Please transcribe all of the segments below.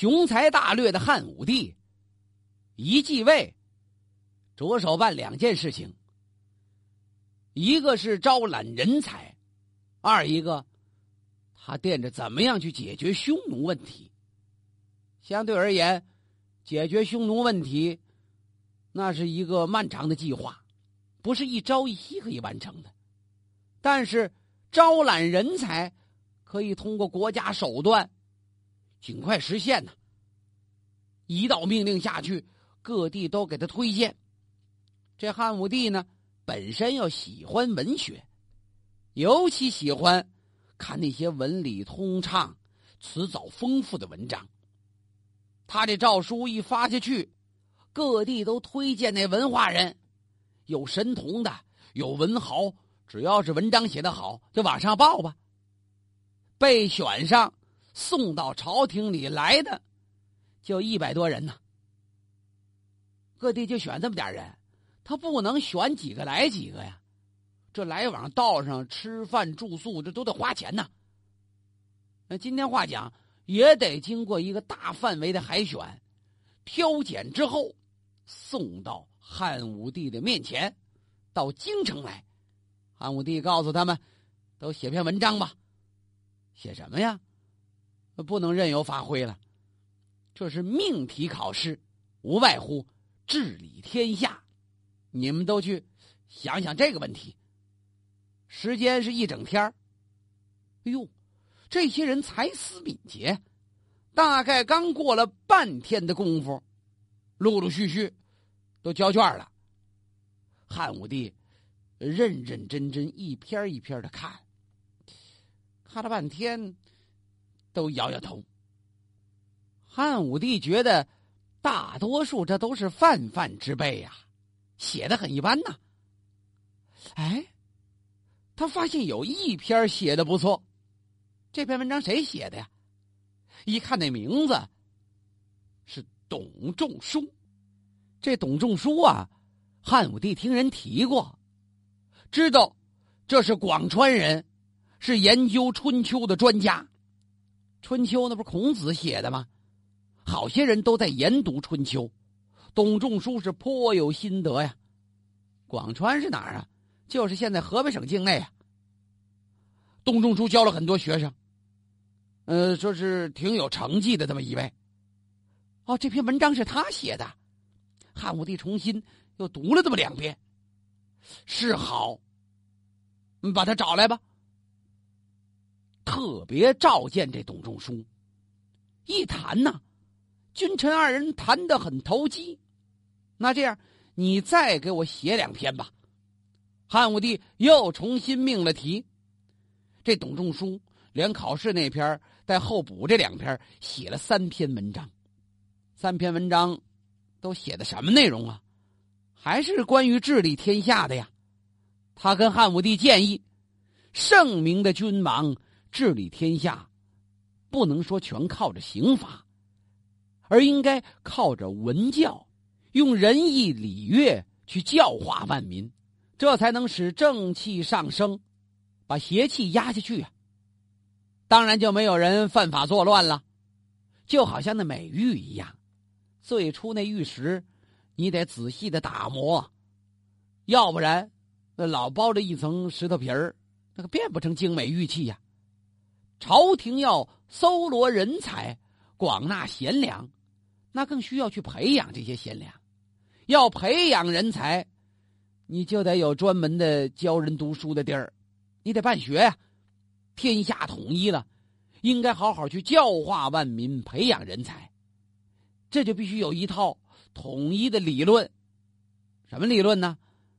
雄才大略的汉武帝一继位，着手办两件事情：一个是招揽人才，二一个他惦着怎么样去解决匈奴问题。相对而言，解决匈奴问题，那是一个漫长的计划，不是一朝一夕可以完成的。但是招揽人才，可以通过国家手段尽快实现呢。一道命令下去，各地都给他推荐。这汉武帝呢，本身又喜欢文学，尤其喜欢看那些文理通畅、辞藻丰富的文章。他这诏书一发下去，各地都推荐那文化人，有神童的，有文豪，只要是文章写得好，就往上报吧。被选上送到朝廷里来的，就一百多人呢。各地就选这么点人，他不能选几个来几个呀，这来往道上吃饭住宿，这都得花钱呐。那今天话讲。也得经过一个大范围的海选、挑拣之后，送到汉武帝的面前，到京城来。汉武帝告诉他们：“都写篇文章吧。”写什么呀？不能任由发挥了。这是命题考试，无外乎治理天下。你们都去想想这个问题。时间是一整天哎呦！这些人才思敏捷，大概刚过了半天的功夫，陆陆续续都交卷了。汉武帝认认真真一篇一篇的看，看了半天，都摇摇头。汉武帝觉得大多数这都是泛泛之辈呀，写的很一般呐。哎，他发现有一篇写的不错。这篇文章谁写的呀？一看那名字，是董仲舒。这董仲舒啊，汉武帝听人提过，知道这是广川人，是研究春秋的专家。春秋那不是孔子写的吗？好些人都在研读春秋，董仲舒是颇有心得呀。广川是哪儿啊？就是现在河北省境内啊。董仲舒教了很多学生。呃，说是挺有成绩的这么一位，哦，这篇文章是他写的，汉武帝重新又读了这么两遍，是好，把他找来吧。特别召见这董仲舒，一谈呢，君臣二人谈得很投机，那这样你再给我写两篇吧。汉武帝又重新命了题，这董仲舒连考试那篇。带后补这两篇，写了三篇文章，三篇文章都写的什么内容啊？还是关于治理天下的呀？他跟汉武帝建议，圣明的君王治理天下，不能说全靠着刑罚，而应该靠着文教，用仁义礼乐去教化万民，这才能使正气上升，把邪气压下去啊。当然就没有人犯法作乱了，就好像那美玉一样，最初那玉石，你得仔细的打磨，要不然那老包着一层石头皮儿，那个变不成精美玉器呀。朝廷要搜罗人才，广纳贤良，那更需要去培养这些贤良。要培养人才，你就得有专门的教人读书的地儿，你得办学呀。天下统一了，应该好好去教化万民，培养人才。这就必须有一套统一的理论。什么理论呢？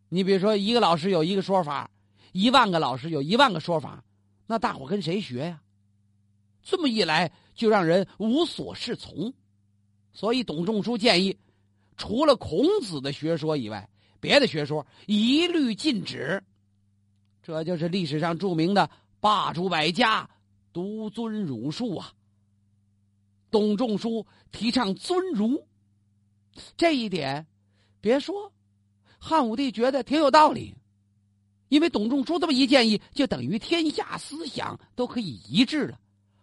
你比如说，一个老师有一个说法，一万个老师有一万个说法，那大伙跟谁学呀？这么一来，就让人无所适从。所以，董仲舒建议，除了孔子的学说以外，别的学说一律禁止。这就是历史上著名的。罢黜百家，独尊儒术啊！董仲舒提倡尊儒，这一点，别说，汉武帝觉得挺有道理，因为董仲舒这么一建议，就等于天下思想都可以一致了，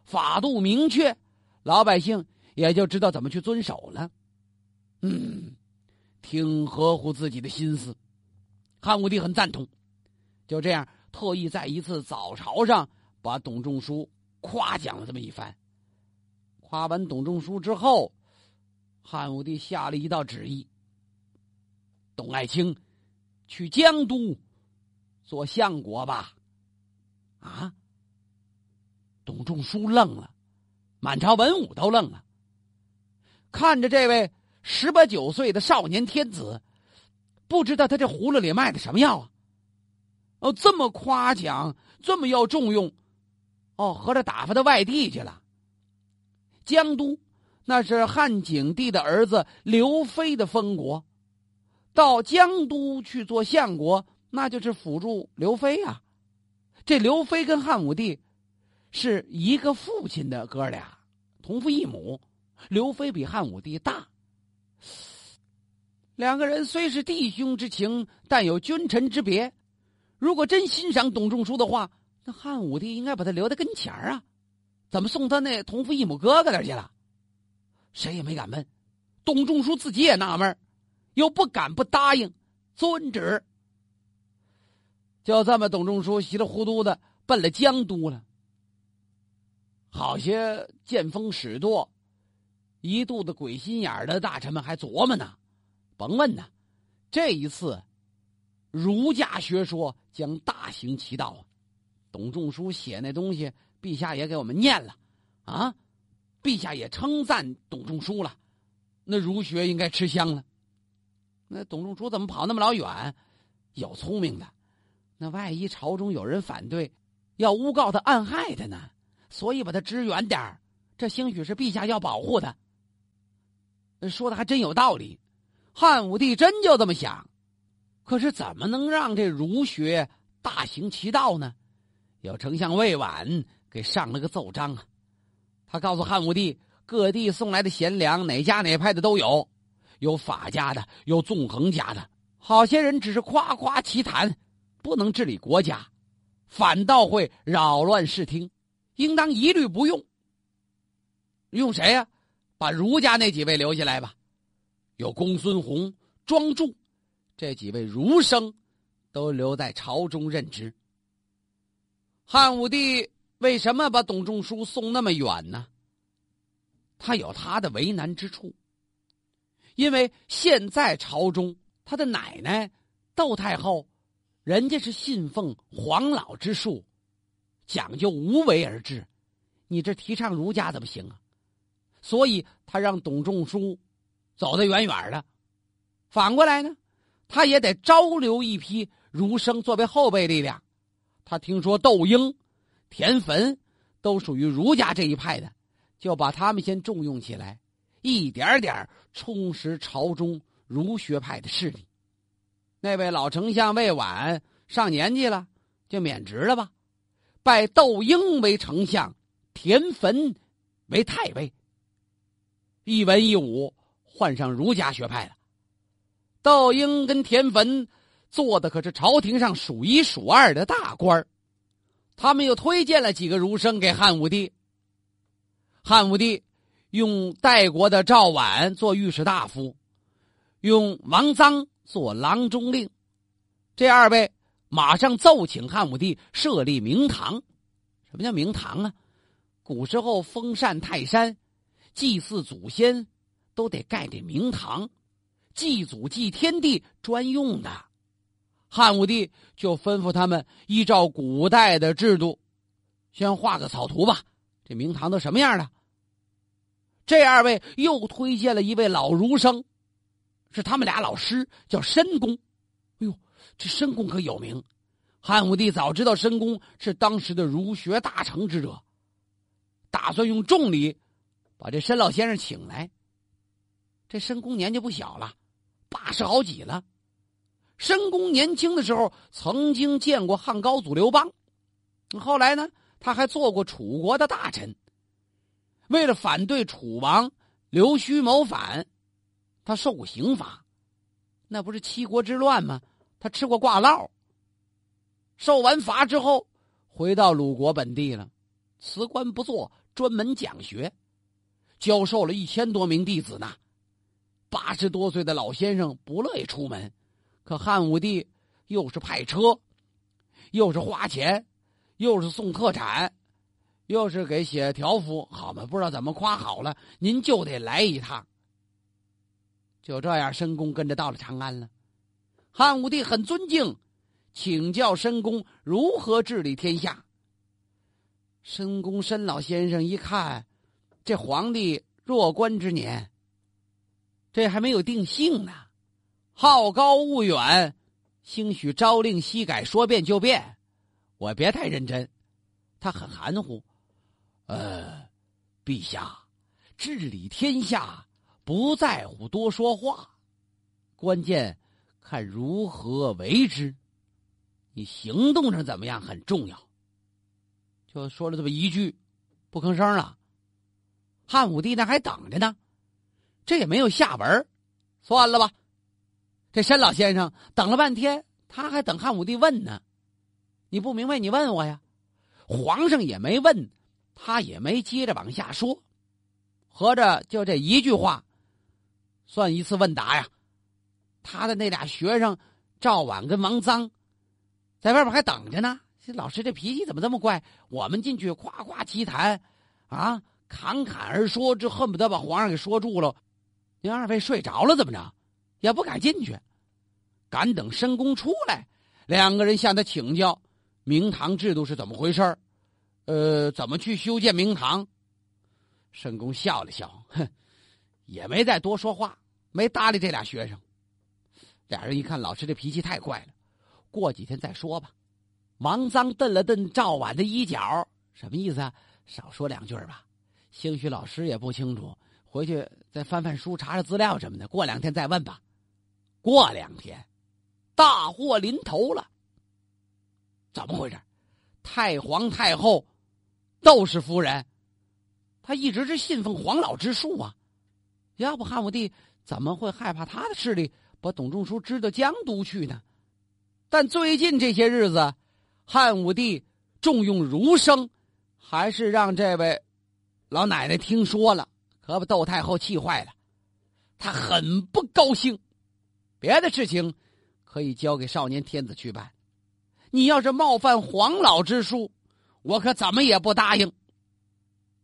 法度明确，老百姓也就知道怎么去遵守了。嗯，挺合乎自己的心思。汉武帝很赞同，就这样特意在一次早朝上把董仲舒夸奖了这么一番。夸完董仲舒之后，汉武帝下了一道旨意：董爱卿去江都做相国吧。啊！董仲舒愣了，满朝文武都愣了，看着这位十八九岁的少年天子。不知道他这葫芦里卖的什么药啊？哦，这么夸奖，这么要重用，哦，合着打发到外地去了。江都，那是汉景帝的儿子刘飞的封国，到江都去做相国，那就是辅助刘飞啊。这刘飞跟汉武帝是一个父亲的哥俩，同父异母。刘飞比汉武帝大。两个人虽是弟兄之情，但有君臣之别。如果真欣赏董仲舒的话，那汉武帝应该把他留在跟前儿啊，怎么送他那同父异母哥哥那儿去了？谁也没敢问。董仲舒自己也纳闷，又不敢不答应。遵旨。就这么，董仲舒稀里糊涂的奔了江都了。好些见风使舵、一肚子鬼心眼的大臣们还琢磨呢。甭问呐，这一次，儒家学说将大行其道啊！董仲舒写那东西，陛下也给我们念了啊！陛下也称赞董仲舒了，那儒学应该吃香了。那董仲舒怎么跑那么老远？有聪明的，那万一朝中有人反对，要诬告他、暗害他呢？所以把他支远点这兴许是陛下要保护他。说的还真有道理。汉武帝真就这么想，可是怎么能让这儒学大行其道呢？有丞相魏婉给上了个奏章啊，他告诉汉武帝，各地送来的贤良，哪家哪派的都有，有法家的，有纵横家的，好些人只是夸夸其谈，不能治理国家，反倒会扰乱视听，应当一律不用。用谁呀？把儒家那几位留下来吧。有公孙弘、庄助这几位儒生，都留在朝中任职。汉武帝为什么把董仲舒送那么远呢？他有他的为难之处。因为现在朝中，他的奶奶窦太后，人家是信奉黄老之术，讲究无为而治，你这提倡儒家怎么行啊？所以他让董仲舒。走得远远的，反过来呢，他也得招留一批儒生作为后备力量。他听说窦婴、田汾都属于儒家这一派的，就把他们先重用起来，一点点充实朝中儒学派的势力。那位老丞相魏婉上年纪了，就免职了吧，拜窦婴为丞相，田汾为太尉。一文一武。换上儒家学派了，窦婴跟田汾做的可是朝廷上数一数二的大官他们又推荐了几个儒生给汉武帝。汉武帝用代国的赵绾做御史大夫，用王臧做郎中令。这二位马上奏请汉武帝设立明堂。什么叫明堂啊？古时候封禅泰山，祭祀祖先。都得盖这明堂，祭祖祭天地专用的。汉武帝就吩咐他们依照古代的制度，先画个草图吧。这明堂都什么样的？这二位又推荐了一位老儒生，是他们俩老师，叫申公。这申公可有名。汉武帝早知道申公是当时的儒学大成之者，打算用重礼把这申老先生请来。这申公年纪不小了，八十好几了。申公年轻的时候曾经见过汉高祖刘邦，后来呢，他还做过楚国的大臣。为了反对楚王刘须谋反，他受过刑罚，那不是七国之乱吗？他吃过挂烙。受完罚之后，回到鲁国本地了，辞官不做，专门讲学。教授了一千多名弟子呢。八十多岁的老先生不乐意出门，可汉武帝又是派车，又是花钱，又是送特产，又是给写条幅，好嘛，不知道怎么夸好了，您就得来一趟。就这样，申公跟着到了长安了。汉武帝很尊敬，请教申公如何治理天下。申公申老先生一看，这皇帝弱冠之年。这还没有定性呢，好高骛远，兴许朝令夕改，说变就变。我别太认真。他很含糊，呃，陛下，治理天下不在乎多说话，关键看如何为之。你行动上怎么样很重要。就说了这么一句，不吭声了。汉武帝那还等着呢。这也没有下文，算了吧。这申老先生等了半天，他还等汉武帝问呢。你不明白，你问我呀。皇上也没问，他也没接着往下说。合着就这一句话，算一次问答呀。他的那俩学生赵婉跟王臧，在外边还等着呢。这老师这脾气怎么这么怪？我们进去夸夸其谈，啊，侃侃而说，这恨不得把皇上给说住了。您二位睡着了怎么着？也不敢进去，敢等申公出来。两个人向他请教明堂制度是怎么回事呃，怎么去修建明堂？申公笑了笑，哼，也没再多说话，没搭理这俩学生。俩人一看老师这脾气太怪了，过几天再说吧。王臧瞪了瞪赵婉的衣角，什么意思啊？少说两句吧，兴许老师也不清楚。回去再翻翻书，查查资料什么的。过两天再问吧。过两天，大祸临头了。怎么回事？太皇太后窦氏夫人，她一直是信奉黄老之术啊。要不汉武帝怎么会害怕他的势力把董仲舒支到江都去呢？但最近这些日子，汉武帝重用儒生，还是让这位老奶奶听说了。可把窦太后气坏了，她很不高兴。别的事情可以交给少年天子去办，你要是冒犯黄老之术，我可怎么也不答应。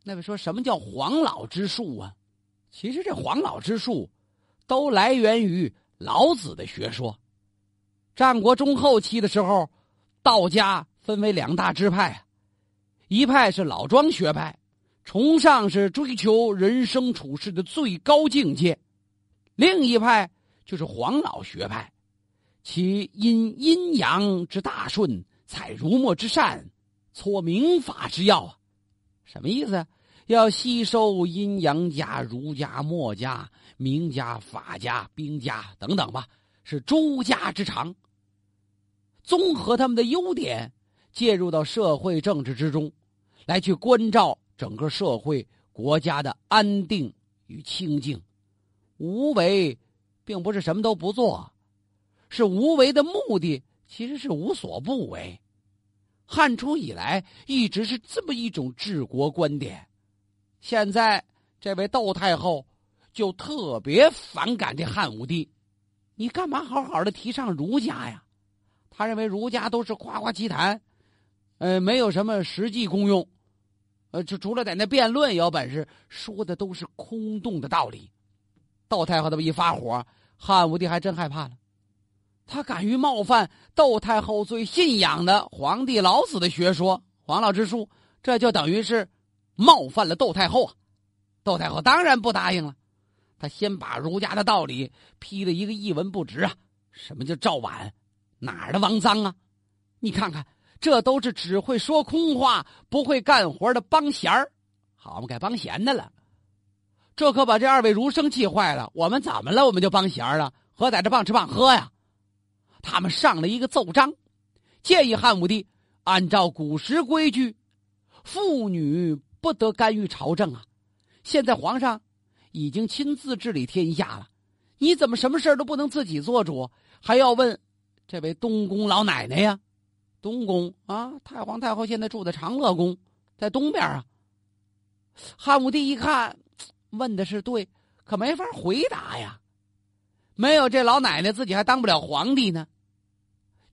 那位说什么叫黄老之术啊？其实这黄老之术都来源于老子的学说。战国中后期的时候，道家分为两大支派，一派是老庄学派。崇尚是追求人生处世的最高境界，另一派就是黄老学派，其因阴阳之大顺，采儒墨之善，撮明法之要啊。什么意思？要吸收阴阳家、儒家、墨家、名家、法家、兵家等等吧，是诸家之长。综合他们的优点，介入到社会政治之中，来去关照。整个社会、国家的安定与清静，无为，并不是什么都不做，是无为的目的，其实是无所不为。汉初以来一直是这么一种治国观点，现在这位窦太后就特别反感这汉武帝，你干嘛好好的提倡儒家呀？他认为儒家都是夸夸其谈，呃，没有什么实际功用。呃，就除了在那辩论有本事，说的都是空洞的道理。窦太后这么一发火，汉武帝还真害怕了。他敢于冒犯窦太后最信仰的皇帝老子的学说黄老之术，这就等于是冒犯了窦太后啊！窦太后当然不答应了。他先把儒家的道理批的一个一文不值啊！什么叫赵婉？哪儿的王臧啊？你看看。这都是只会说空话、不会干活的帮闲儿，好嘛，改帮闲的了。这可把这二位儒生气坏了。我们怎么了？我们就帮闲了？何在这棒吃棒喝呀？他们上了一个奏章，建议汉武帝按照古时规矩，妇女不得干预朝政啊。现在皇上已经亲自治理天下了，你怎么什么事都不能自己做主，还要问这位东宫老奶奶呀？东宫啊，太皇太后现在住在长乐宫，在东边啊。汉武帝一看，问的是对，可没法回答呀。没有这老奶奶，自己还当不了皇帝呢。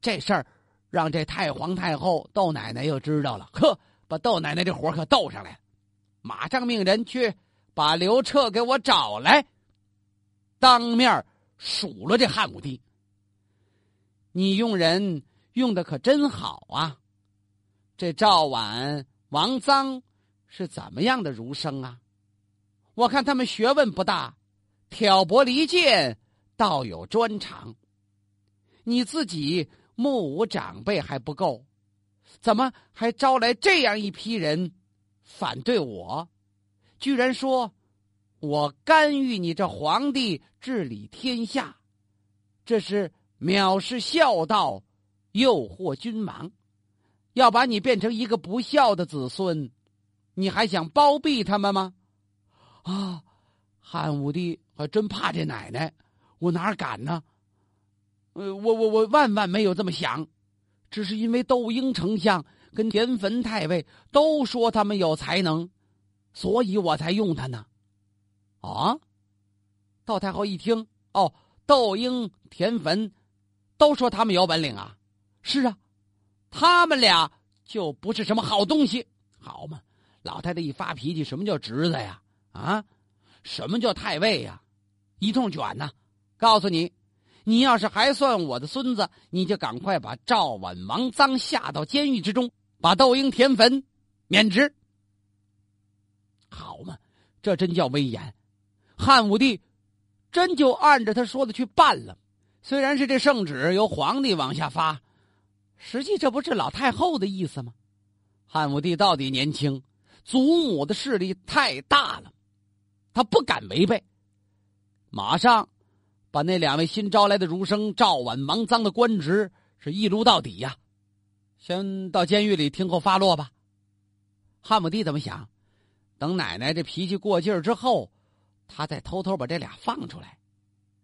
这事儿让这太皇太后窦奶奶又知道了，呵，把窦奶奶这火可逗上来了，马上命人去把刘彻给我找来，当面数落这汉武帝。你用人用的可真好啊！这赵婉、王臧是怎么样的儒生啊？我看他们学问不大，挑拨离间。倒有专长。你自己目无长辈还不够，怎么还招来这样一批人反对我？居然说我干预你这皇帝治理天下，这是藐视孝道，诱惑君王，要把你变成一个不孝的子孙，你还想包庇他们吗？啊，汉武帝还真怕这奶奶。我哪敢呢？呃，我我我万万没有这么想，只是因为窦婴丞相跟田汾太尉都说他们有才能，所以我才用他呢。啊！窦太后一听，哦，窦婴、田汾都说他们有本领啊。是啊，他们俩就不是什么好东西，好嘛？老太太一发脾气，什么叫侄子呀？啊，什么叫太尉呀？一通卷呐！告诉你，你要是还算我的孙子，你就赶快把赵婉、王臧下到监狱之中，把窦婴、填坟免职。好嘛，这真叫威严！汉武帝真就按着他说的去办了。虽然是这圣旨由皇帝往下发，实际这不是老太后的意思吗？汉武帝到底年轻，祖母的势力太大了，他不敢违背，马上。把那两位新招来的儒生赵婉、王臧的官职是一撸到底呀！先到监狱里听候发落吧。汉武帝怎么想？等奶奶这脾气过劲儿之后，他再偷偷把这俩放出来。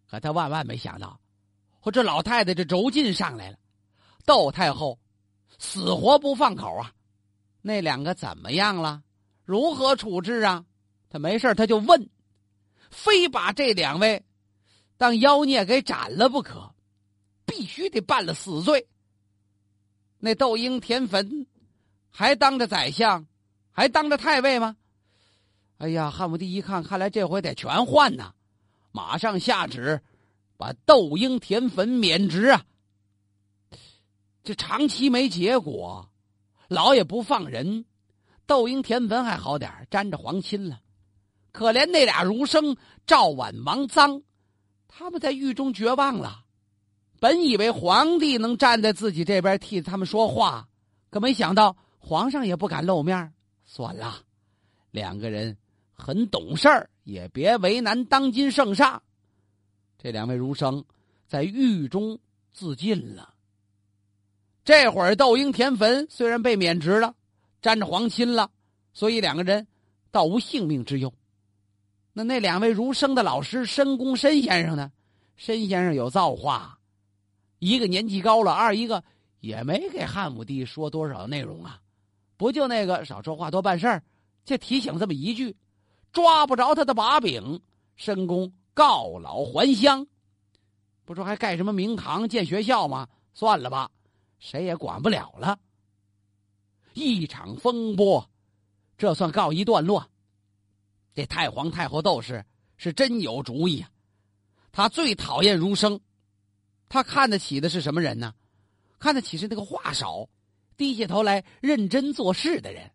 可他万万没想到，我这老太太这轴劲上来了。窦太后死活不放口啊！那两个怎么样了？如何处置啊？他没事他就问，非把这两位。当妖孽给斩了不可，必须得办了死罪。那窦婴、田汾还当着宰相，还当着太尉吗？哎呀，汉武帝一看，看来这回得全换呐！马上下旨，把窦婴、田汾免职啊！这长期没结果，老也不放人。窦婴、田汾还好点沾着皇亲了。可怜那俩儒生赵婉、王臧。他们在狱中绝望了，本以为皇帝能站在自己这边替他们说话，可没想到皇上也不敢露面。算了，两个人很懂事儿，也别为难当今圣上。这两位儒生在狱中自尽了。这会儿窦婴、田汾虽然被免职了，沾着皇亲了，所以两个人倒无性命之忧。那那两位儒生的老师申公申先生呢？申先生有造化，一个年纪高了，二一个也没给汉武帝说多少内容啊，不就那个少说话多办事儿，就提醒这么一句，抓不着他的把柄，申公告老还乡，不说还盖什么明堂建学校吗？算了吧，谁也管不了了。一场风波，这算告一段落。这太皇太后窦氏是真有主意啊！他最讨厌儒生，他看得起的是什么人呢？看得起是那个话少、低下头来认真做事的人。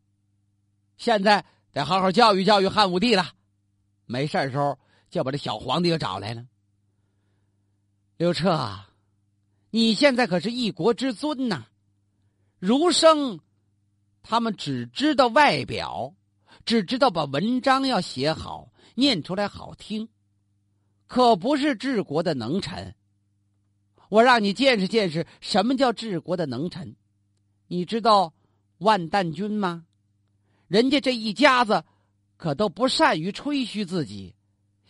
现在得好好教育教育汉武帝了。没事的时候就把这小皇帝给找来了。刘彻，啊你现在可是一国之尊呐！儒生，他们只知道外表。只知道把文章要写好，念出来好听，可不是治国的能臣。我让你见识见识什么叫治国的能臣。你知道万旦君吗？人家这一家子可都不善于吹嘘自己，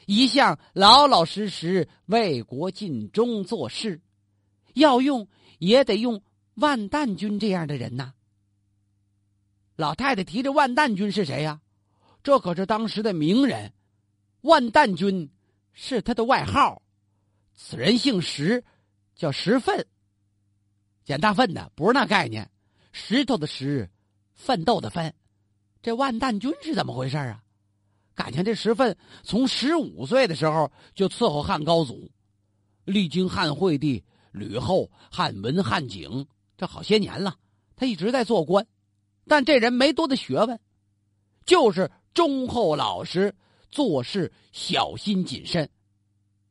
一向老老实实为国尽忠做事。要用也得用万旦君这样的人呐。老太太提着万旦君是谁呀？这可是当时的名人，万旦君是他的外号，此人姓石，叫石奋。捡大粪的不是那概念，石头的石，奋斗的奋。这万旦君是怎么回事啊？感情这石奋从十五岁的时候就伺候汉高祖，历经汉惠帝、吕后、汉文、汉景，这好些年了，他一直在做官。但这人没多的学问，就是忠厚老实，做事小心谨慎。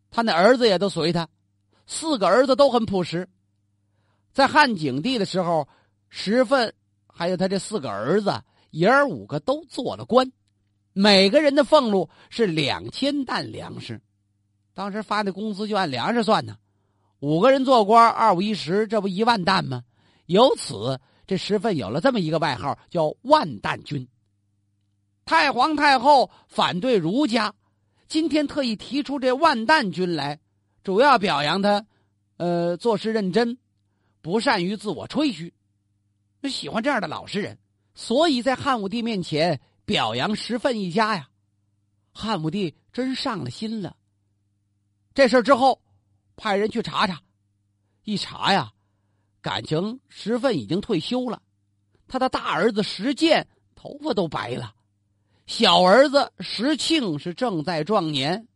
他那儿子也都随他，四个儿子都很朴实。在汉景帝的时候，石奋还有他这四个儿子，爷儿五个都做了官，每个人的俸禄是两千担粮食。当时发的工资就按粮食算呢，五个人做官，二五一十，这不一万担吗？由此。这石奋有了这么一个外号，叫万担君。太皇太后反对儒家，今天特意提出这万担君来，主要表扬他，呃，做事认真，不善于自我吹嘘，喜欢这样的老实人，所以在汉武帝面前表扬石奋一家呀。汉武帝真上了心了。这事之后，派人去查查，一查呀。感情石奋已经退休了，他的大儿子石建头发都白了，小儿子石庆是正在壮年，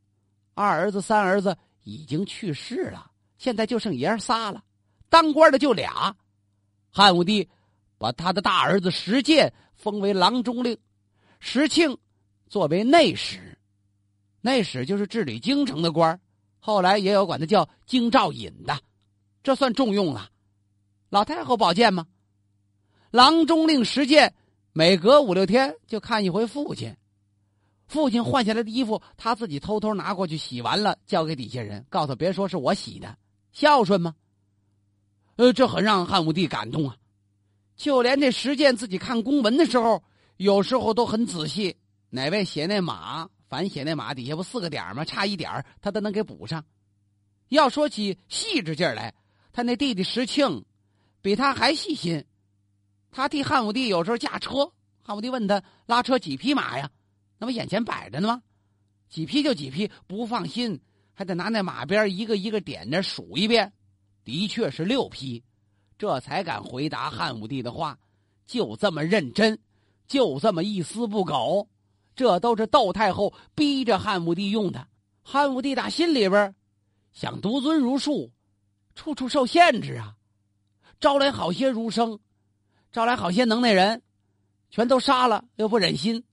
二儿子三儿子已经去世了，现在就剩爷儿仨了，当官的就俩。汉武帝把他的大儿子石建封为郎中令，石庆作为内史，内史就是治理京城的官后来也有管他叫京兆尹的，这算重用了。老太后保荐吗？郎中令石建每隔五六天就看一回父亲，父亲换下来的衣服，他自己偷偷拿过去洗完了，交给底下人，告诉别说是我洗的，孝顺吗？呃，这很让汉武帝感动啊！就连这石建自己看公文的时候，有时候都很仔细，哪位写那马，反写那马底下不四个点吗？差一点他都能给补上。要说起细致劲来，他那弟弟石庆。比他还细心，他替汉武帝有时候驾车。汉武帝问他拉车几匹马呀？那不眼前摆着呢吗？几匹就几匹，不放心还得拿那马鞭一个一个点着数一遍，的确是六匹，这才敢回答汉武帝的话。就这么认真，就这么一丝不苟，这都是窦太后逼着汉武帝用的。汉武帝打心里边想独尊儒术，处处受限制啊。招来好些儒生，招来好些能耐人，全都杀了，又不忍心，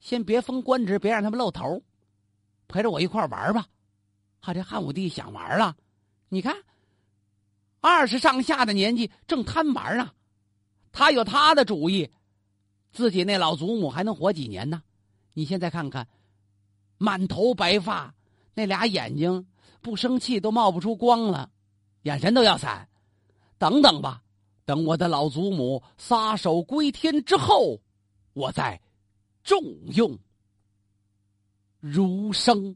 先别封官职，别让他们露头，陪着我一块玩吧。哈，这汉武帝想玩了，你看，二十上下的年纪正贪玩呢，他有他的主意，自己那老祖母还能活几年呢？你现在看看，满头白发，那俩眼睛不生气都冒不出光了，眼神都要散。等等吧，等我的老祖母撒手归天之后，我再重用儒生。